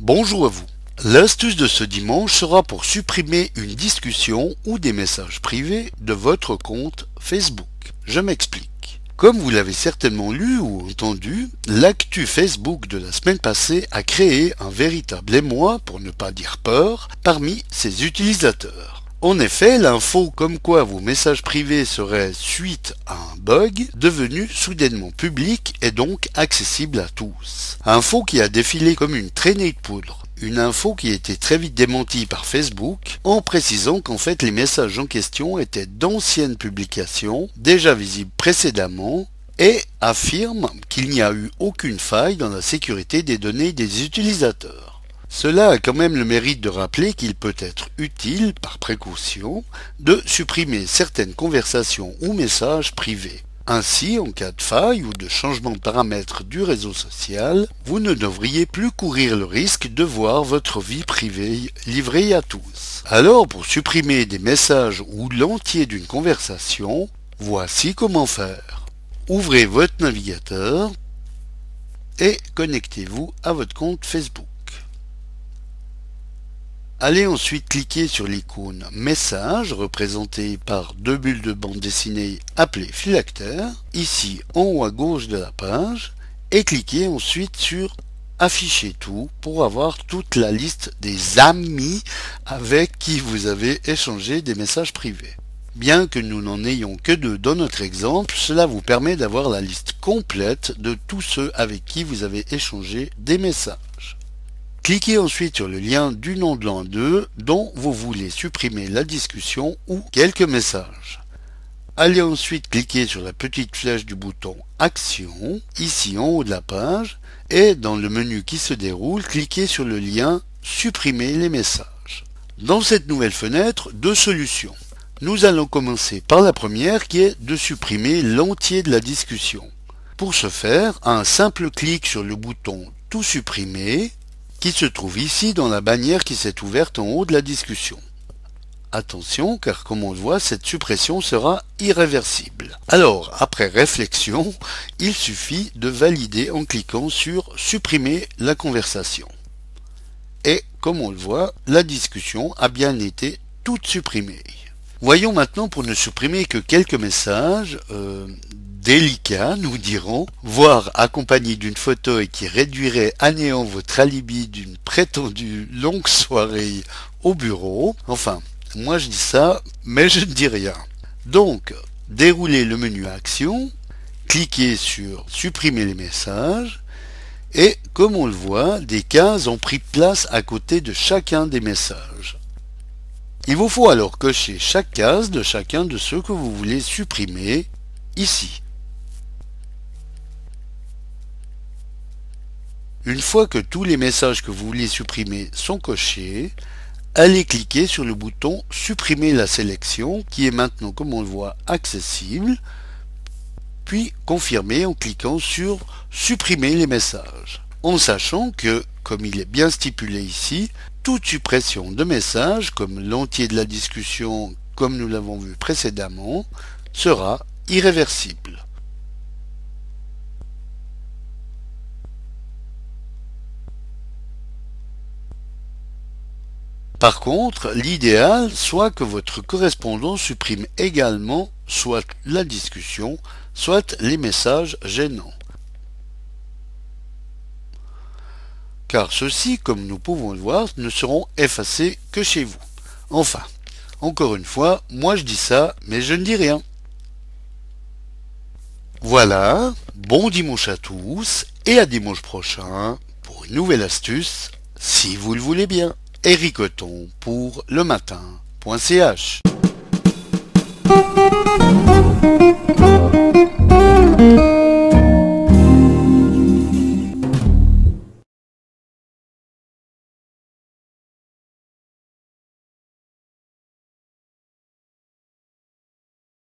Bonjour à vous. L'astuce de ce dimanche sera pour supprimer une discussion ou des messages privés de votre compte Facebook. Je m'explique. Comme vous l'avez certainement lu ou entendu, l'actu Facebook de la semaine passée a créé un véritable émoi, pour ne pas dire peur, parmi ses utilisateurs. En effet, l'info comme quoi vos messages privés seraient suite à un bug devenu soudainement public et donc accessible à tous. Info qui a défilé comme une traînée de poudre. Une info qui a été très vite démentie par Facebook en précisant qu'en fait les messages en question étaient d'anciennes publications déjà visibles précédemment et affirme qu'il n'y a eu aucune faille dans la sécurité des données des utilisateurs. Cela a quand même le mérite de rappeler qu'il peut être utile, par précaution, de supprimer certaines conversations ou messages privés. Ainsi, en cas de faille ou de changement de paramètres du réseau social, vous ne devriez plus courir le risque de voir votre vie privée livrée à tous. Alors, pour supprimer des messages ou l'entier d'une conversation, voici comment faire. Ouvrez votre navigateur et connectez-vous à votre compte Facebook. Allez ensuite cliquer sur l'icône Message représentée par deux bulles de bande dessinée appelées phylactères, ici en haut à gauche de la page, et cliquez ensuite sur Afficher tout pour avoir toute la liste des amis avec qui vous avez échangé des messages privés. Bien que nous n'en ayons que deux dans notre exemple, cela vous permet d'avoir la liste complète de tous ceux avec qui vous avez échangé des messages. Cliquez ensuite sur le lien du nom de l'an 2 dont vous voulez supprimer la discussion ou quelques messages. Allez ensuite cliquer sur la petite flèche du bouton Action, ici en haut de la page, et dans le menu qui se déroule, cliquez sur le lien Supprimer les messages. Dans cette nouvelle fenêtre, deux solutions. Nous allons commencer par la première qui est de supprimer l'entier de la discussion. Pour ce faire, un simple clic sur le bouton Tout supprimer qui se trouve ici dans la bannière qui s'est ouverte en haut de la discussion. Attention, car comme on le voit, cette suppression sera irréversible. Alors, après réflexion, il suffit de valider en cliquant sur Supprimer la conversation. Et, comme on le voit, la discussion a bien été toute supprimée. Voyons maintenant pour ne supprimer que quelques messages, euh, délicat, nous dirons, voire accompagné d'une photo qui réduirait à néant votre alibi d'une prétendue longue soirée au bureau. Enfin, moi je dis ça, mais je ne dis rien. Donc, déroulez le menu Action, cliquez sur Supprimer les messages, et comme on le voit, des cases ont pris place à côté de chacun des messages. Il vous faut alors cocher chaque case de chacun de ceux que vous voulez supprimer ici. Une fois que tous les messages que vous voulez supprimer sont cochés, allez cliquer sur le bouton Supprimer la sélection qui est maintenant, comme on le voit, accessible, puis confirmer en cliquant sur Supprimer les messages. En sachant que, comme il est bien stipulé ici, toute suppression de messages, comme l'entier de la discussion, comme nous l'avons vu précédemment, sera irréversible. Par contre, l'idéal soit que votre correspondant supprime également soit la discussion, soit les messages gênants. Car ceux-ci, comme nous pouvons le voir, ne seront effacés que chez vous. Enfin, encore une fois, moi je dis ça, mais je ne dis rien. Voilà, bon dimanche à tous et à dimanche prochain pour une nouvelle astuce, si vous le voulez bien. Ericoton pour le matin.ch.